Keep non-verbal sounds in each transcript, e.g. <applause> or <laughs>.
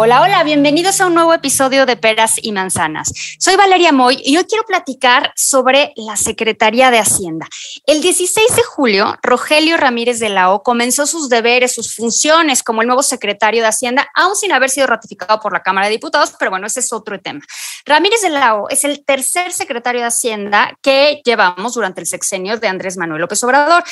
Hola, hola, bienvenidos a un nuevo episodio de Peras y Manzanas. Soy Valeria Moy y hoy quiero platicar sobre la Secretaría de Hacienda. El 16 de julio, Rogelio Ramírez de la comenzó sus deberes, sus funciones como el nuevo secretario de Hacienda, aún sin haber sido ratificado por la Cámara de Diputados, pero bueno, ese es otro tema. Ramírez de la es el tercer secretario de Hacienda que llevamos durante el sexenio de Andrés Manuel López Obrador.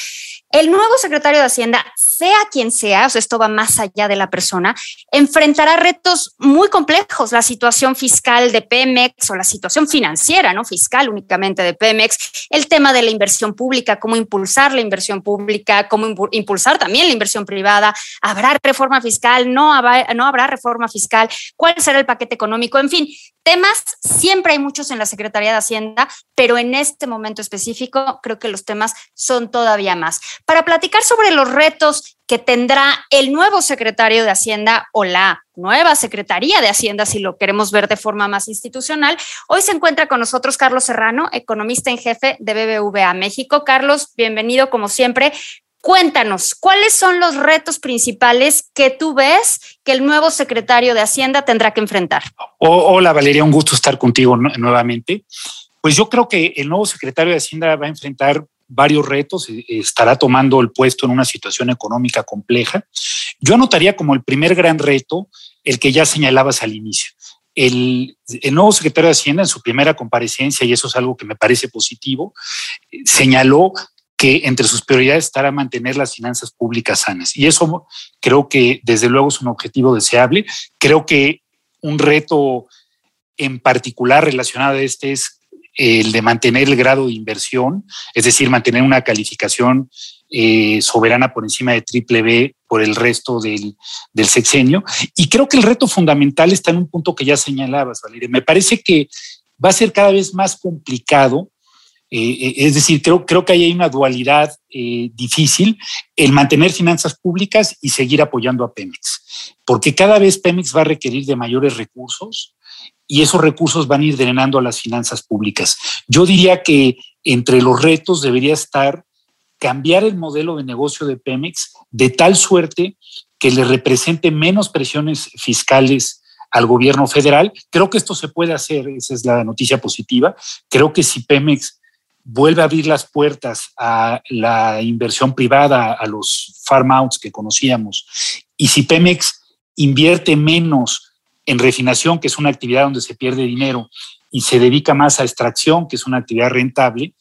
El nuevo secretario de Hacienda, sea quien sea, o sea, esto va más allá de la persona, enfrentará retos muy complejos, la situación fiscal de Pemex o la situación financiera, no fiscal únicamente de Pemex, el tema de la inversión pública, cómo impulsar la inversión pública, cómo impu- impulsar también la inversión privada, habrá reforma fiscal, no habrá, no habrá reforma fiscal, cuál será el paquete económico, en fin, temas siempre hay muchos en la Secretaría de Hacienda, pero en este momento específico creo que los temas son todavía más. Para platicar sobre los retos que tendrá el nuevo secretario de Hacienda o la nueva Secretaría de Hacienda, si lo queremos ver de forma más institucional, hoy se encuentra con nosotros Carlos Serrano, economista en jefe de BBVA México. Carlos, bienvenido como siempre. Cuéntanos, ¿cuáles son los retos principales que tú ves que el nuevo secretario de Hacienda tendrá que enfrentar? Hola Valeria, un gusto estar contigo nu- nuevamente. Pues yo creo que el nuevo secretario de Hacienda va a enfrentar varios retos, estará tomando el puesto en una situación económica compleja. Yo anotaría como el primer gran reto el que ya señalabas al inicio. El, nuevo secretario de Hacienda en su primera comparecencia, y eso es algo que me parece positivo, señaló que entre sus prioridades estará mantener las finanzas públicas sanas. Y eso creo que desde luego es un objetivo deseable. Creo que un reto en particular relacionado a este es el de mantener el grado de inversión, es decir, mantener una calificación eh, soberana por encima de triple B por el resto del, del sexenio. Y creo que el reto fundamental está en un punto que ya señalabas, Valeria. Me parece que va a ser cada vez más complicado eh, es decir, creo, creo que ahí hay una dualidad eh, difícil, el mantener finanzas públicas y seguir apoyando a Pemex, porque cada vez Pemex va a requerir de mayores recursos y esos recursos van a ir drenando a las finanzas públicas. Yo diría que entre los retos debería estar cambiar el modelo de negocio de Pemex de tal suerte que le represente menos presiones fiscales al gobierno federal. Creo que esto se puede hacer, esa es la noticia positiva. Creo que si Pemex vuelve a abrir las puertas a la inversión privada, a los farm outs que conocíamos, y si Pemex invierte menos en refinación, que es una actividad donde se pierde dinero, y se dedica más a extracción, que es una actividad rentable,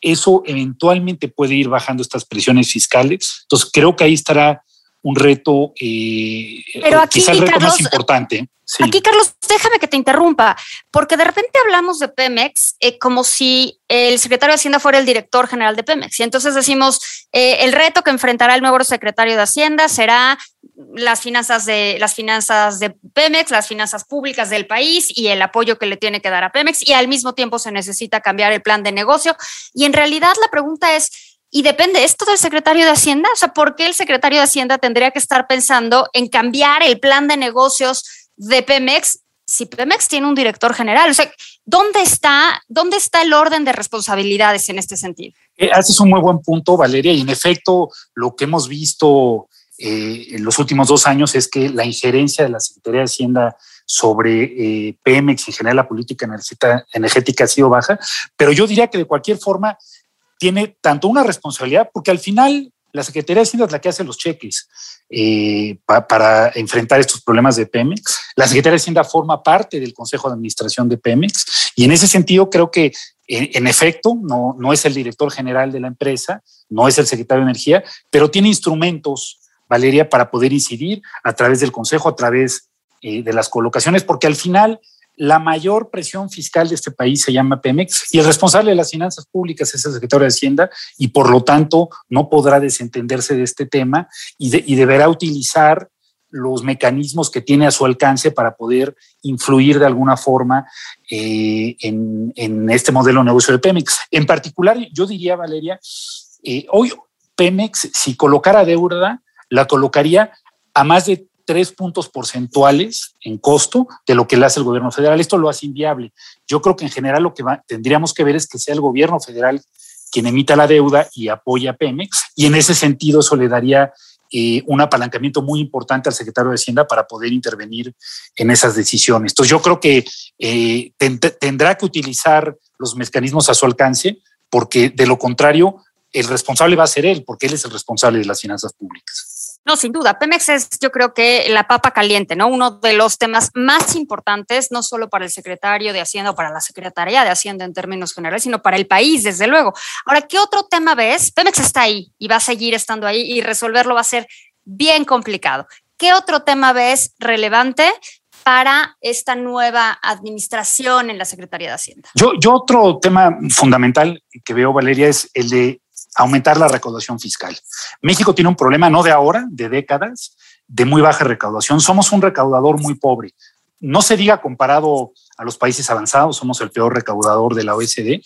eso eventualmente puede ir bajando estas presiones fiscales. Entonces, creo que ahí estará un reto, eh, Pero aquí, quizá el reto Carlos, más importante. Sí. Aquí, Carlos, déjame que te interrumpa, porque de repente hablamos de Pemex eh, como si el secretario de Hacienda fuera el director general de Pemex. Y entonces decimos, eh, el reto que enfrentará el nuevo secretario de Hacienda será las finanzas de las finanzas de Pemex, las finanzas públicas del país y el apoyo que le tiene que dar a Pemex y al mismo tiempo se necesita cambiar el plan de negocio y en realidad la pregunta es y depende esto del secretario de Hacienda, o sea, ¿por qué el secretario de Hacienda tendría que estar pensando en cambiar el plan de negocios de Pemex si Pemex tiene un director general? O sea, ¿dónde está, dónde está el orden de responsabilidades en este sentido? Eh, haces un muy buen punto, Valeria, y en efecto lo que hemos visto eh, en los últimos dos años es que la injerencia de la Secretaría de Hacienda sobre eh, Pemex en general la política energética, energética ha sido baja, pero yo diría que de cualquier forma tiene tanto una responsabilidad, porque al final la Secretaría de Hacienda es la que hace los cheques eh, pa, para enfrentar estos problemas de Pemex. La Secretaría de Hacienda forma parte del Consejo de Administración de Pemex y en ese sentido creo que en, en efecto no, no es el director general de la empresa, no es el secretario de Energía, pero tiene instrumentos, Valeria, para poder incidir a través del Consejo, a través eh, de las colocaciones, porque al final la mayor presión fiscal de este país se llama Pemex y el responsable de las finanzas públicas es el secretario de Hacienda y por lo tanto no podrá desentenderse de este tema y, de, y deberá utilizar los mecanismos que tiene a su alcance para poder influir de alguna forma eh, en, este modelo de negocio de Pemex. En particular, yo diría, Valeria, eh, hoy Pemex, si colocara deuda, la colocaría a más de tres puntos porcentuales en costo de lo que le hace el gobierno federal. Esto lo hace inviable. Yo creo que en general lo que tendríamos que ver es que sea el gobierno federal quien emita la deuda y apoya a Pemex, y en ese sentido eso le daría eh, un apalancamiento muy importante al secretario de Hacienda para poder intervenir en esas decisiones. Entonces yo creo que eh, tendrá que utilizar los mecanismos a su alcance, porque de lo contrario, el responsable va a ser él, porque él es el responsable de las finanzas públicas. No, sin duda. Pemex es, yo creo que la papa caliente, ¿no? Uno de los temas más importantes, no solo para el secretario de Hacienda o para la Secretaría de Hacienda en términos generales, sino para el país, desde luego. Ahora, ¿qué otro tema ves? Pemex está ahí y va a seguir estando ahí y resolverlo va a ser bien complicado. ¿Qué otro tema ves relevante para esta nueva administración en la Secretaría de Hacienda? Yo, yo otro tema fundamental que veo, Valeria, es el de aumentar la recaudación fiscal. México tiene un problema no de ahora, de décadas, de muy baja recaudación. Somos un recaudador muy pobre. No se diga comparado a los países avanzados, somos el peor recaudador de la OECD.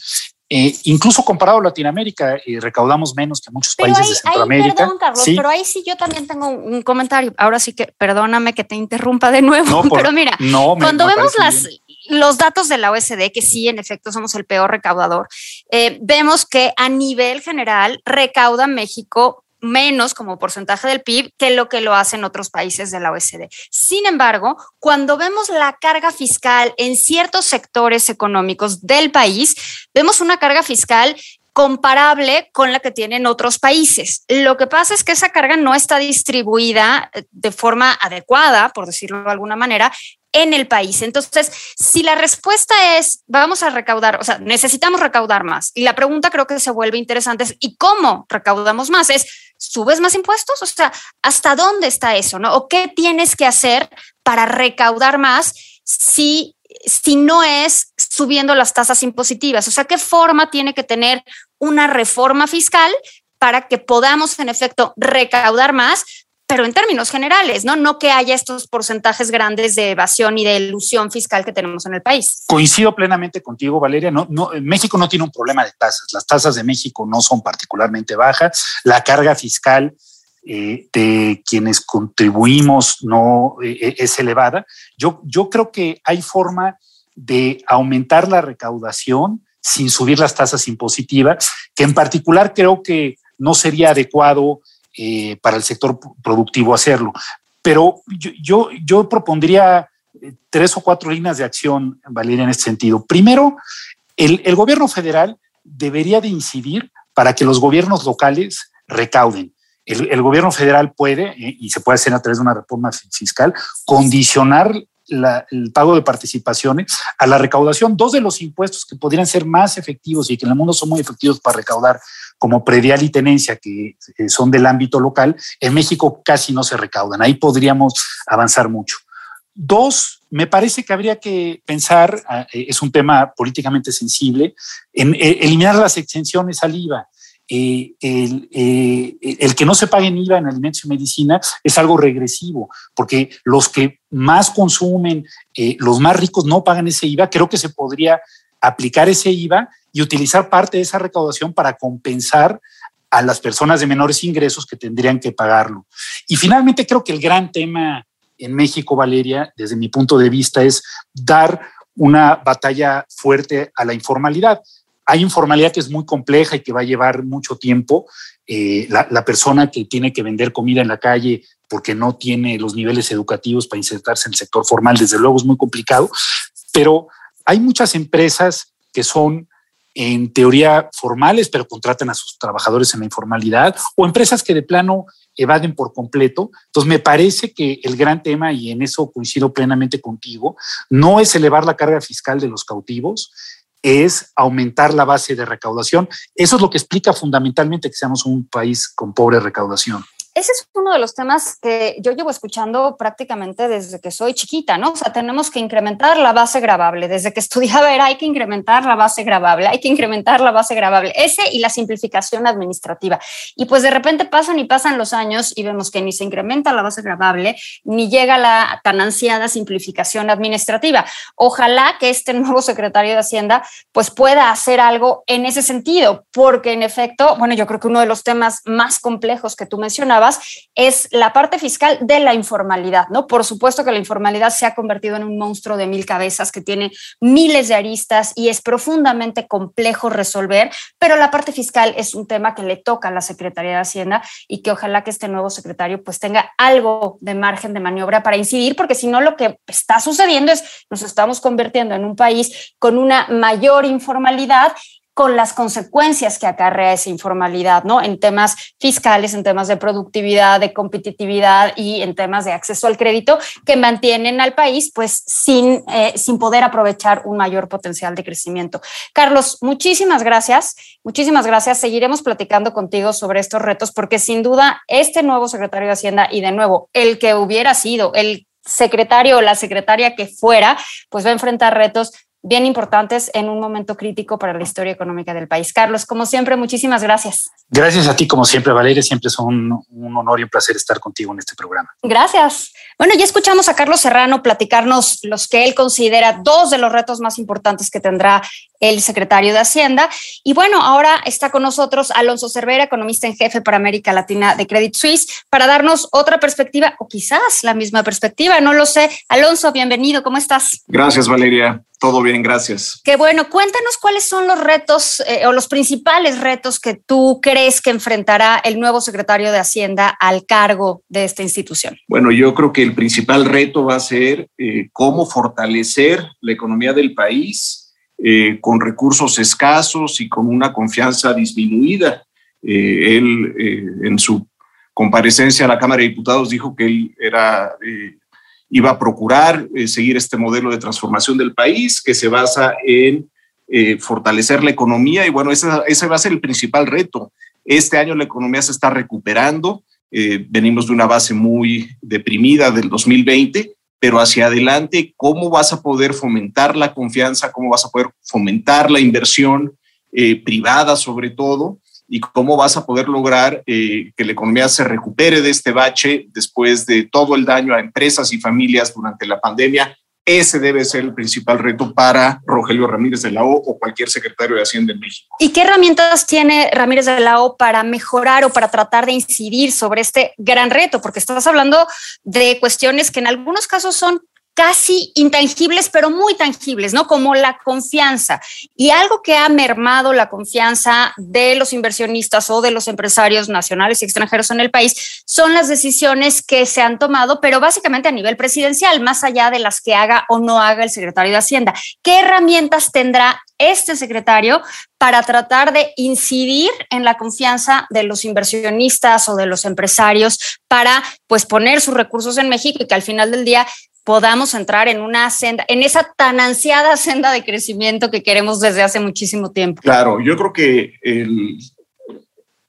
Eh, incluso comparado a Latinoamérica, eh, recaudamos menos que muchos países de Centroamérica. perdón, Carlos, pero ahí sí yo también tengo un comentario. Ahora sí que perdóname que te interrumpa de nuevo, <laughs> pero mira, cuando vemos las, los datos de la OSD, que sí, en efecto, somos el peor recaudador, eh, vemos que a nivel general recauda México menos como porcentaje del PIB que lo que lo hacen otros países de la OSD. Sin embargo, cuando vemos la carga fiscal en ciertos sectores económicos del país, vemos una carga fiscal comparable con la que tienen otros países. Lo que pasa es que esa carga no está distribuida eh, de forma adecuada, por decirlo de alguna manera, en el país. Entonces, si la respuesta es vamos a recaudar, o sea, necesitamos recaudar más, y la pregunta creo que se vuelve interesante es ¿y cómo recaudamos más? Es ¿subes más impuestos? O sea, ¿hasta dónde está eso? ¿no? ¿O qué tienes que hacer para recaudar más si, si no es subiendo las tasas impositivas? O sea, ¿qué forma tiene que tener una reforma fiscal para que podamos en efecto recaudar más, pero en términos generales, ¿no? No que haya estos porcentajes grandes de evasión y de ilusión fiscal que tenemos en el país. Coincido plenamente contigo, Valeria. México no tiene un problema de tasas. Las tasas de México no son particularmente bajas. La carga fiscal eh, de quienes contribuimos no eh, es elevada. Yo, yo creo que hay forma de aumentar la recaudación sin subir las tasas impositivas, que en particular creo que no sería adecuado eh, para el sector productivo hacerlo. Pero yo, yo, propondría eh, tres o cuatro líneas de acción, Valeria, en este sentido. Primero, el, el gobierno federal debería de incidir para que los gobiernos locales recauden. El, gobierno federal puede, eh, y se puede hacer a través de una reforma fiscal, condicionar el pago de participaciones a la recaudación. Dos de los impuestos que podrían ser más efectivos y que en el mundo son muy efectivos para recaudar, como predial y tenencia, que son del ámbito local, en México casi no se recaudan. Ahí podríamos avanzar mucho. Dos, me parece que habría que pensar, ah, es un tema políticamente sensible, en eh, eliminar las exenciones al IVA. Eh, eh, el, que no se paguen IVA en alimentos y medicina es algo regresivo, porque los que más consumen, eh, los más ricos no pagan ese IVA, creo que se podría aplicar ese IVA y utilizar parte de esa recaudación para compensar a las personas de menores ingresos que tendrían que pagarlo. Y finalmente creo que el gran tema en México, Valeria, desde mi punto de vista, es dar una batalla fuerte a la informalidad. Hay informalidad que es muy compleja y que va a llevar mucho tiempo. Eh, la, persona que tiene que vender comida en la calle porque no tiene los niveles educativos para insertarse en el sector formal, desde luego es muy complicado, pero hay muchas empresas que son en teoría formales, pero contratan a sus trabajadores en la informalidad, o empresas que de plano evaden por completo. Entonces, me parece que el gran tema, y en eso coincido plenamente contigo, no es elevar la carga fiscal de los cautivos, es aumentar la base de recaudación. Eso es lo que explica fundamentalmente que seamos un país con pobre recaudación. Ese es uno de los temas que yo llevo escuchando prácticamente desde que soy chiquita, ¿no? O sea, tenemos que incrementar la base grabable. Desde que estudiaba <laughs> era hay que incrementar la base grabable, hay que incrementar la base grabable. Ese y la simplificación administrativa. Y pues de repente pasan y pasan los años y vemos que ni se incrementa la base grabable, ni llega la tan ansiada simplificación administrativa. Ojalá que este <laughs> nuevo secretario de Hacienda pues pueda hacer algo en ese sentido, porque en efecto, bueno, yo creo que uno de los temas más complejos que tú es la parte fiscal de la informalidad, ¿no? Por supuesto que la informalidad se ha convertido en un monstruo de mil cabezas que tiene miles de aristas y es profundamente complejo resolver, pero la parte fiscal es un tema que le toca a la Secretaría de Hacienda y que ojalá que este nuevo secretario pues tenga algo de margen de maniobra para incidir, porque si no lo que está sucediendo es nos estamos convirtiendo en un país con una mayor informalidad con las consecuencias que acarrea esa informalidad, ¿no? En temas fiscales, en temas de productividad, de competitividad y en temas de acceso al crédito que mantienen al país, pues, sin, eh, sin poder aprovechar un mayor potencial de crecimiento. Carlos, muchísimas gracias. Muchísimas gracias. Seguiremos platicando contigo sobre estos retos porque sin duda este nuevo secretario de Hacienda y de nuevo el que hubiera sido el secretario o la secretaria que fuera, pues va a enfrentar retos bien importantes en un momento crítico para la historia económica del país. Carlos, como siempre, muchísimas gracias. Gracias a ti, como siempre, Valeria. Siempre es un, un, honor y un placer estar contigo en este programa. Gracias. Bueno, ya escuchamos a Carlos Serrano platicarnos los que él considera dos de los retos más importantes que tendrá el secretario de Hacienda. Y bueno, ahora está con nosotros Alonso Cervera, economista en jefe para América Latina de Credit Suisse, para darnos otra perspectiva o quizás la misma perspectiva, no lo sé. Alonso, bienvenido, ¿cómo estás? Gracias, Valeria. Todo bien, gracias. Qué bueno. Cuéntanos cuáles son los retos eh, o los principales retos que tú crees que enfrentará el nuevo secretario de Hacienda al cargo de esta institución. Bueno, yo creo que el principal reto va a ser eh, cómo fortalecer la economía del país eh, con recursos escasos y con una confianza disminuida. Eh, él, eh, en su comparecencia a la Cámara de Diputados, dijo que él era eh, iba a procurar eh, seguir este modelo de transformación del país que se basa en eh, fortalecer la economía y bueno, ese, ese, va a ser el principal reto. Este año la economía se está recuperando, venimos de una base muy deprimida del 2020, pero hacia adelante, ¿cómo vas a poder fomentar la confianza? ¿Cómo vas a poder fomentar la inversión eh, privada sobre todo? y cómo vas a poder lograr eh, que la economía se recupere de este bache después de todo el daño a empresas y familias durante la pandemia. Ese debe ser el principal reto para Rogelio Ramírez de la O o cualquier secretario de Hacienda en México. ¿Y qué herramientas tiene Ramírez de la O para mejorar o para tratar de incidir sobre este gran reto? Porque estás hablando de cuestiones que en algunos casos son casi intangibles, pero muy tangibles, ¿no? Como la confianza. Y algo que ha mermado la confianza de los inversionistas o de los empresarios nacionales y extranjeros en el país son las decisiones que se han tomado, pero básicamente a nivel presidencial, más allá de las que haga o no haga el secretario de Hacienda. ¿Qué herramientas tendrá este secretario para tratar de incidir en la confianza de los inversionistas o de los empresarios para pues poner sus recursos en México y que al final del día podamos entrar en una senda, en esa tan ansiada senda de crecimiento que queremos desde hace muchísimo tiempo. Claro, yo creo que el,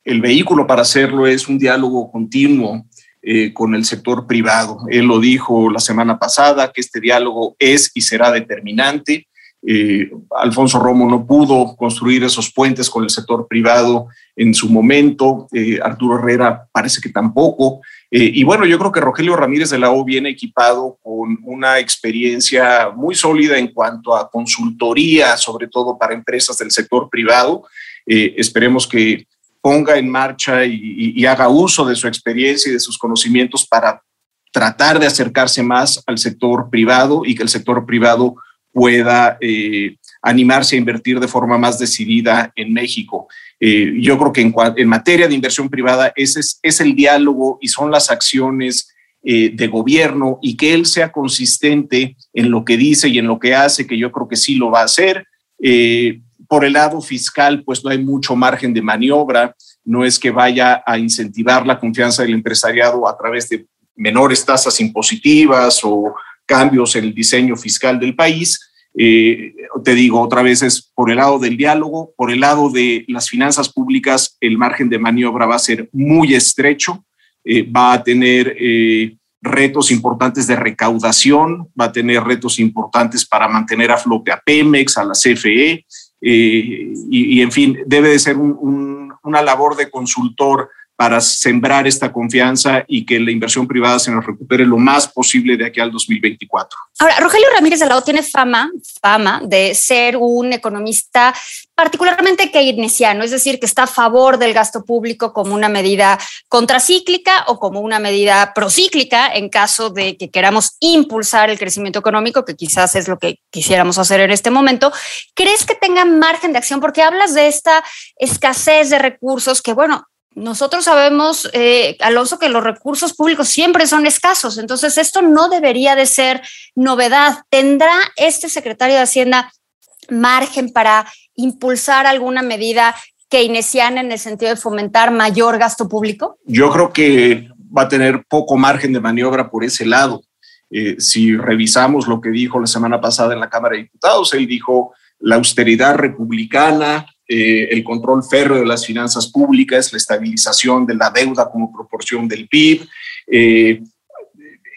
el vehículo para hacerlo es un diálogo continuo eh, con el sector privado. Él lo dijo la semana pasada, que este diálogo es y será determinante. Eh, Alfonso Romo no pudo construir esos puentes con el sector privado en su momento, eh, Arturo Herrera parece que tampoco. Eh, y bueno, yo creo que Rogelio Ramírez de la O viene equipado con una experiencia muy sólida en cuanto a consultoría, sobre todo para empresas del sector privado. Esperemos que ponga en marcha y haga uso de su experiencia y de sus conocimientos para tratar de acercarse más al sector privado y que el sector privado pueda eh, animarse a invertir de forma más decidida en México. Eh, yo creo que en, en, materia de inversión privada ese es, el diálogo y son las acciones eh, de gobierno y que él sea consistente en lo que dice y en lo que hace, que yo creo que sí lo va a hacer. Por el lado fiscal, pues no hay mucho margen de maniobra, no es que vaya a incentivar la confianza del empresariado a través de menores tasas impositivas o cambios en el diseño fiscal del país. Eh, te digo, otra vez es por el lado del diálogo, por el lado de las finanzas públicas, el margen de maniobra va a ser muy estrecho. eh, va a tener eh, retos importantes de recaudación, va a tener retos importantes para mantener a flote a Pemex, a la CFE, y, en fin, debe de ser una labor de consultor para sembrar esta confianza y que la inversión privada se nos recupere lo más posible de aquí al 2024. Ahora, Rogelio Ramírez de Lado tiene fama, fama de ser un economista particularmente keynesiano, es decir, que está a favor del gasto público como una medida contracíclica o como una medida procíclica en caso de que queramos impulsar el crecimiento económico, que quizás es lo que quisiéramos hacer en este momento. ¿Crees que tenga margen de acción? Porque hablas de esta escasez de recursos que, bueno, nosotros sabemos, eh, Alonso, que los recursos públicos siempre son escasos, entonces esto no debería de ser novedad. ¿Tendrá este secretario de Hacienda margen para impulsar alguna medida keynesiana en el sentido de fomentar mayor gasto público? Yo creo que va a tener poco margen de maniobra por ese lado. Eh, si revisamos lo que dijo la semana pasada en la Cámara de Diputados, él dijo la austeridad republicana, eh, el control férreo de las finanzas públicas, la estabilización de la deuda como proporción del PIB. Eh,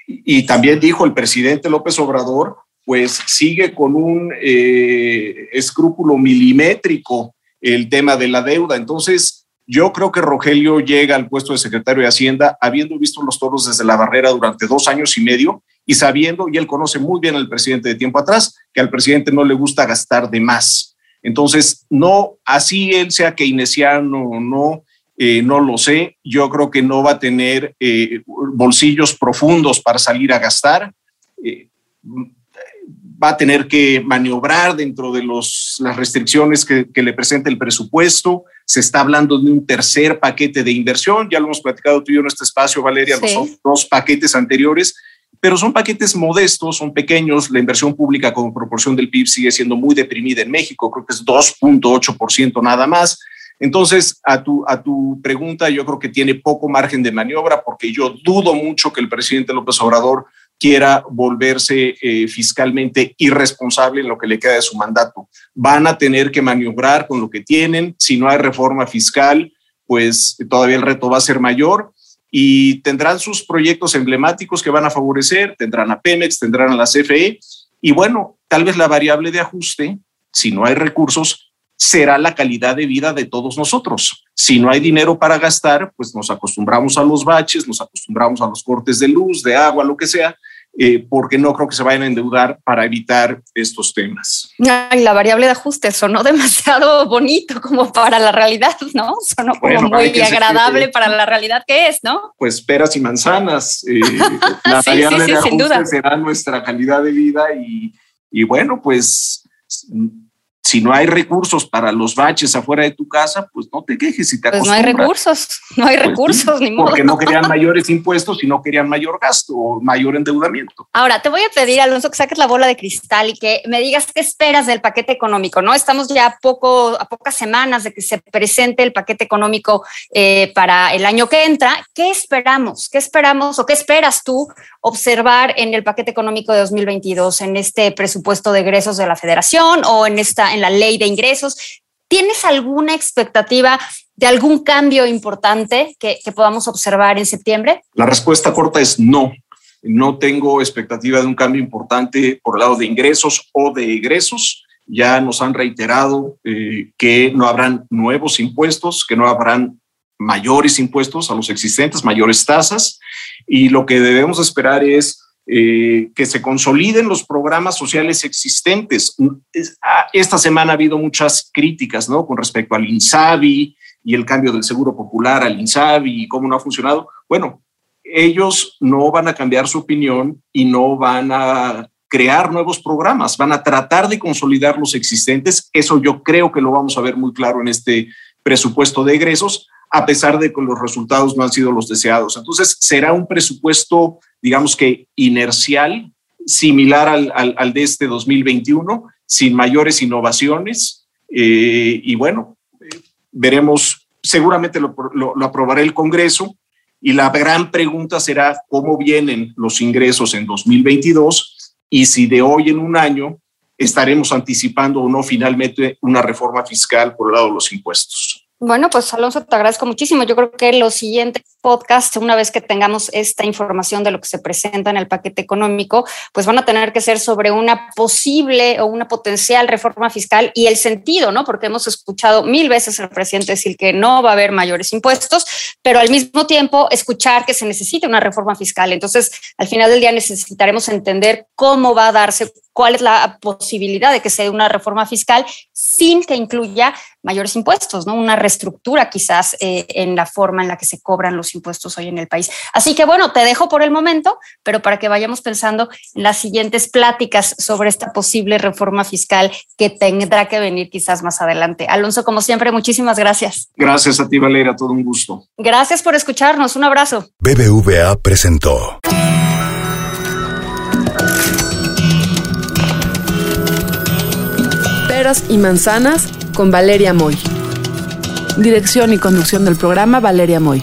y también dijo el presidente López Obrador, pues sigue con un eh, escrúpulo milimétrico el tema de la deuda. Entonces, yo creo que Rogelio llega al puesto de secretario de Hacienda habiendo visto los toros desde la barrera durante dos años y medio y sabiendo, y él conoce muy bien al presidente de tiempo atrás, que al presidente no le gusta gastar de más. Entonces, no, así él sea keynesiano o no, eh, no lo sé. Yo creo que no va a tener eh, bolsillos profundos para salir a gastar. Eh, va a tener que maniobrar dentro de los, las restricciones que, le presenta el presupuesto. Se está hablando de un tercer paquete de inversión. Ya lo hemos platicado tú y yo en este espacio, Valeria, los dos paquetes anteriores pero son paquetes modestos, son pequeños. La inversión pública como proporción del PIB sigue siendo muy deprimida en México, creo que es 2.8% nada más. Entonces, a tu, a tu pregunta, yo creo que tiene poco margen de maniobra porque yo dudo mucho que el presidente López Obrador quiera volverse eh, fiscalmente irresponsable en lo que le queda de su mandato. Van a tener que maniobrar con lo que tienen. Si no hay reforma fiscal, pues todavía el reto va a ser mayor y tendrán sus proyectos emblemáticos que van a favorecer, tendrán a Pemex, tendrán a la CFE y bueno, tal vez la variable de ajuste, si no hay recursos, será la calidad de vida de todos nosotros. Si no hay dinero para gastar, pues nos acostumbramos a los baches, nos acostumbramos a los cortes de luz, de agua, lo que sea, eh, porque no creo que se vayan a endeudar para evitar estos temas. Ay, la variable de ajuste sonó demasiado <laughs> bonito como para la realidad, ¿no? Sonó como muy agradable para la realidad que es, ¿no? Pues peras y manzanas. Eh, <laughs> la variable de ajuste será nuestra calidad de vida y, y bueno, pues si no hay recursos para los baches afuera de tu casa, pues no te quejes si te Pues no hay recursos, no hay pues recursos, ni modo. Porque no querían mayores impuestos y no querían mayor gasto o mayor endeudamiento. Ahora, te voy a pedir, Alonso, que saques la bola de cristal y que me digas qué esperas del paquete económico, ¿no? Estamos ya a, poco, a pocas semanas de que se presente el paquete económico eh, para el año que entra. ¿Qué esperamos? ¿Qué esperamos o qué esperas tú observar en el paquete económico de 2022, en este presupuesto de egresos de la federación o en esta en la ley de ingresos. ¿Tienes alguna expectativa de algún cambio importante que, podamos observar en septiembre? La respuesta corta es no. No tengo expectativa de un cambio importante por el lado de ingresos o de egresos. Ya nos han reiterado eh, que no habrán nuevos impuestos, que no habrán mayores impuestos a los existentes, mayores tasas. Y lo que debemos esperar es eh, que se consoliden los programas sociales existentes. Ah, esta semana ha habido muchas críticas, ¿no? Con respecto al INSABI y el cambio del Seguro Popular al INSABI y cómo no ha funcionado. Bueno, ellos no van a cambiar su opinión y no van a crear nuevos programas, van a tratar de consolidar los existentes. Eso yo creo que lo vamos a ver muy claro en este presupuesto de egresos, a pesar de que los resultados no han sido los deseados. Entonces, será un presupuesto digamos que inercial, similar al, de este 2021, sin mayores innovaciones. Eh, y bueno, veremos, seguramente lo, lo, aprobará el Congreso. Y la gran pregunta será cómo vienen los ingresos en 2022 y si de hoy en un año estaremos anticipando o no finalmente una reforma fiscal por el lado de los impuestos. Bueno, pues Alonso, te agradezco muchísimo. Yo creo que lo siguiente podcasts, una vez que tengamos esta información de lo que se presenta en el paquete económico, pues van a tener que ser sobre una posible o una potencial reforma fiscal y el sentido, ¿no? Porque hemos escuchado mil veces al presidente decir que no va a haber mayores impuestos, pero al mismo tiempo escuchar que se necesita una reforma fiscal. Entonces, al final del día necesitaremos entender cómo va a darse, cuál es la posibilidad de que sea una reforma fiscal sin que incluya mayores impuestos, ¿no? Una reestructura quizás eh, en la forma en la que se cobran los impuestos hoy en el país. Así que bueno, te dejo por el momento, pero para que vayamos pensando en las siguientes pláticas sobre esta posible reforma fiscal que tendrá que venir quizás más adelante. Alonso, como siempre, muchísimas gracias. Gracias a ti, Valeria, todo un gusto. Gracias por escucharnos, un abrazo. BBVA presentó. Peras y manzanas con Valeria Moy. Dirección y conducción del programa Valeria Moy.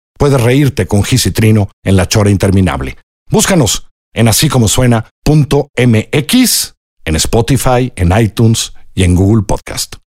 Puedes reírte con Gis en La Chora Interminable. Búscanos en así como suena.mx, en Spotify, en iTunes y en Google Podcast.